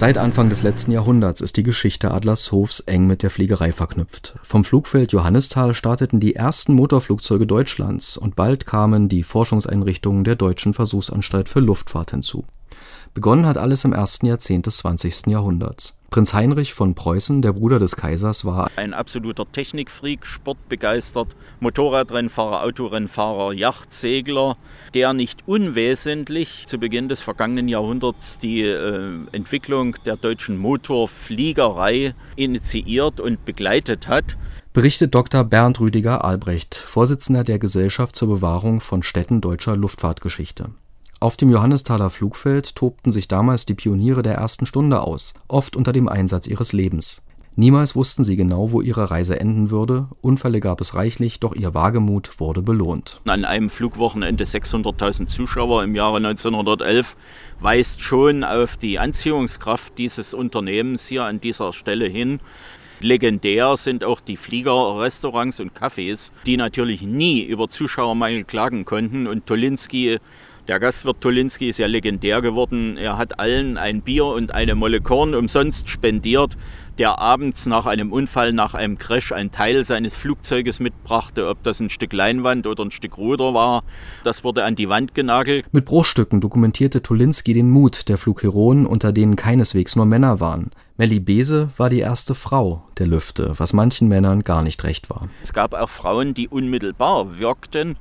Seit Anfang des letzten Jahrhunderts ist die Geschichte Adlershofs eng mit der Fliegerei verknüpft. Vom Flugfeld Johannisthal starteten die ersten Motorflugzeuge Deutschlands und bald kamen die Forschungseinrichtungen der Deutschen Versuchsanstalt für Luftfahrt hinzu. Begonnen hat alles im ersten Jahrzehnt des 20. Jahrhunderts Prinz Heinrich von Preußen, der Bruder des Kaisers, war ein absoluter Technikfreak, sportbegeistert, Motorradrennfahrer, Autorennfahrer, Yachtsegler, der nicht unwesentlich zu Beginn des vergangenen Jahrhunderts die äh, Entwicklung der deutschen Motorfliegerei initiiert und begleitet hat berichtet Dr. Bernd Rüdiger Albrecht, Vorsitzender der Gesellschaft zur Bewahrung von Städten deutscher Luftfahrtgeschichte auf dem Johannisthaler Flugfeld tobten sich damals die Pioniere der ersten Stunde aus, oft unter dem Einsatz ihres Lebens. Niemals wussten sie genau, wo ihre Reise enden würde, Unfälle gab es reichlich, doch ihr Wagemut wurde belohnt. An einem Flugwochenende 600.000 Zuschauer im Jahre 1911 weist schon auf die Anziehungskraft dieses Unternehmens hier an dieser Stelle hin. Legendär sind auch die Fliegerrestaurants und Cafés, die natürlich nie über Zuschauermangel klagen konnten und Tolinski der Gastwirt Tolinski ist ja legendär geworden. Er hat allen ein Bier und eine Molle Korn umsonst spendiert, der abends nach einem Unfall, nach einem Crash, einen Teil seines Flugzeuges mitbrachte. Ob das ein Stück Leinwand oder ein Stück Ruder war, das wurde an die Wand genagelt. Mit Bruchstücken dokumentierte Tolinski den Mut der Flugheroen, unter denen keineswegs nur Männer waren. Melly Bese war die erste Frau der Lüfte, was manchen Männern gar nicht recht war. Es gab auch Frauen, die unmittelbar wirkten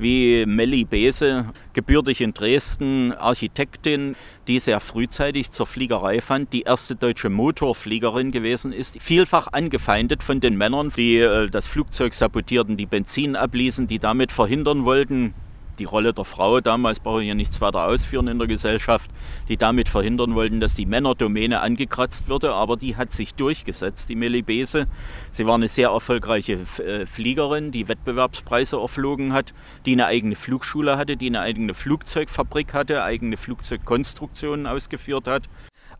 wie Melli Bese, gebürtig in Dresden, Architektin, die sehr frühzeitig zur Fliegerei fand, die erste deutsche Motorfliegerin gewesen ist, vielfach angefeindet von den Männern, die äh, das Flugzeug sabotierten, die Benzin abließen, die damit verhindern wollten, die Rolle der Frau damals, brauche ich ja nichts weiter ausführen in der Gesellschaft, die damit verhindern wollten, dass die Männerdomäne angekratzt würde, aber die hat sich durchgesetzt, die Melibese. Sie war eine sehr erfolgreiche äh, Fliegerin, die Wettbewerbspreise erflogen hat, die eine eigene Flugschule hatte, die eine eigene Flugzeugfabrik hatte, eigene Flugzeugkonstruktionen ausgeführt hat.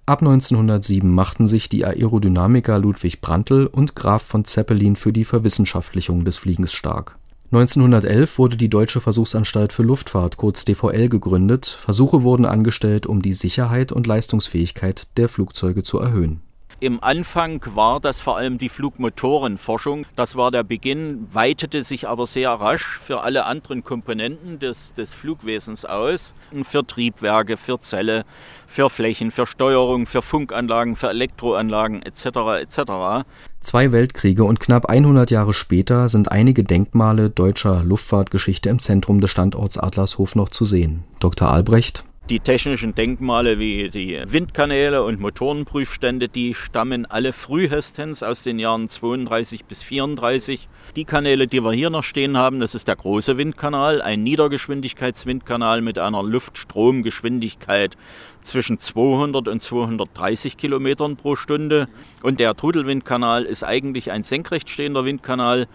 Ab 1907 machten sich die Aerodynamiker Ludwig Prantl und Graf von Zeppelin für die Verwissenschaftlichung des Fliegens stark 1911 wurde die Deutsche Versuchsanstalt für Luftfahrt kurz DVL gegründet, Versuche wurden angestellt, um die Sicherheit und Leistungsfähigkeit der Flugzeuge zu erhöhen im Anfang war das vor allem die Flugmotorenforschung. Das war der Beginn, weitete sich aber sehr rasch für alle anderen Komponenten des, des Flugwesens aus. Für Triebwerke, für Zelle, für Flächen, für Steuerung, für Funkanlagen, für Elektroanlagen etc. etc. Zwei Weltkriege und knapp 100 Jahre später sind einige Denkmale deutscher Luftfahrtgeschichte im Zentrum des Standorts Adlershof noch zu sehen. Dr. Albrecht die technischen Denkmale wie die Windkanäle und Motorenprüfstände, die stammen alle frühestens aus den Jahren 32 bis 34. Die Kanäle, die wir hier noch stehen haben, das ist der große Windkanal, ein Niedergeschwindigkeitswindkanal mit einer Luftstromgeschwindigkeit zwischen 200 und 230 Kilometern pro Stunde. Und der Trudelwindkanal ist eigentlich ein senkrecht stehender Windkanal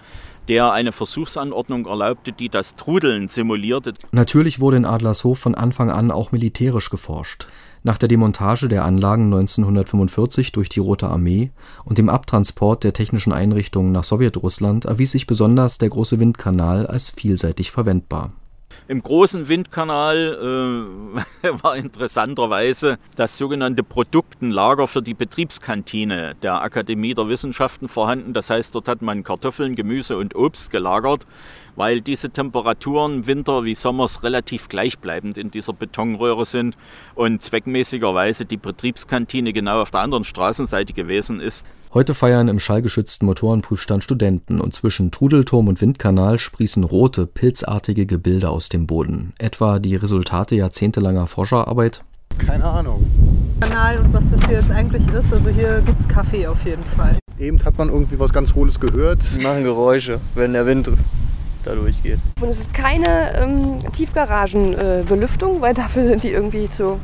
der eine Versuchsanordnung erlaubte, die das Trudeln simulierte. Natürlich wurde in Adlershof von Anfang an auch militärisch geforscht. Nach der Demontage der Anlagen 1945 durch die Rote Armee und dem Abtransport der technischen Einrichtungen nach Sowjetrussland erwies sich besonders der Große Windkanal als vielseitig verwendbar im großen Windkanal äh, war interessanterweise das sogenannte Produktenlager für die Betriebskantine der Akademie der Wissenschaften vorhanden. Das heißt, dort hat man Kartoffeln, Gemüse und Obst gelagert weil diese Temperaturen Winter wie Sommers relativ gleichbleibend in dieser Betonröhre sind und zweckmäßigerweise die Betriebskantine genau auf der anderen Straßenseite gewesen ist. Heute feiern im schallgeschützten Motorenprüfstand Studenten und zwischen Trudelturm und Windkanal sprießen rote, pilzartige Gebilde aus dem Boden. Etwa die Resultate jahrzehntelanger Forscherarbeit? Keine Ahnung. Kanal und was das hier jetzt eigentlich ist. Also hier gibt es Kaffee auf jeden Fall. Eben hat man irgendwie was ganz Hohles gehört. Die machen Geräusche, wenn der Wind da durchgeht. Und es ist keine ähm, Tiefgaragenbelüftung, äh, weil dafür sind die irgendwie zu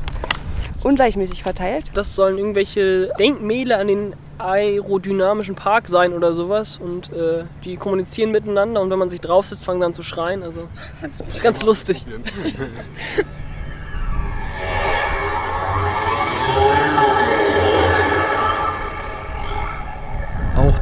ungleichmäßig verteilt. Das sollen irgendwelche Denkmäler an den aerodynamischen Park sein oder sowas und äh, die kommunizieren miteinander und wenn man sich drauf sitzt, fangen sie an zu schreien. Also das ist ganz lustig.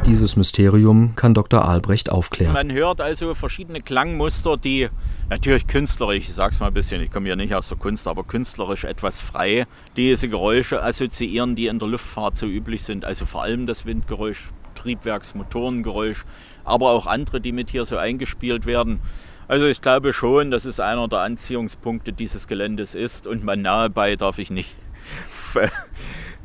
Dieses Mysterium kann Dr. Albrecht aufklären. Man hört also verschiedene Klangmuster, die natürlich künstlerisch, ich sag's mal ein bisschen, ich komme ja nicht aus der Kunst, aber künstlerisch etwas frei, diese Geräusche assoziieren, die in der Luftfahrt so üblich sind. Also vor allem das Windgeräusch, Triebwerksmotorengeräusch, aber auch andere, die mit hier so eingespielt werden. Also ich glaube schon, dass es einer der Anziehungspunkte dieses Geländes ist und man nahe bei darf ich nicht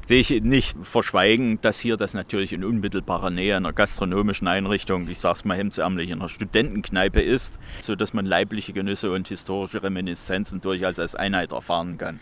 sich nicht verschweigen, dass hier das natürlich in unmittelbarer Nähe einer gastronomischen Einrichtung, ich sage es mal hemdsärmlich, in einer Studentenkneipe ist, sodass man leibliche Genüsse und historische Reminiszenzen durchaus als Einheit erfahren kann.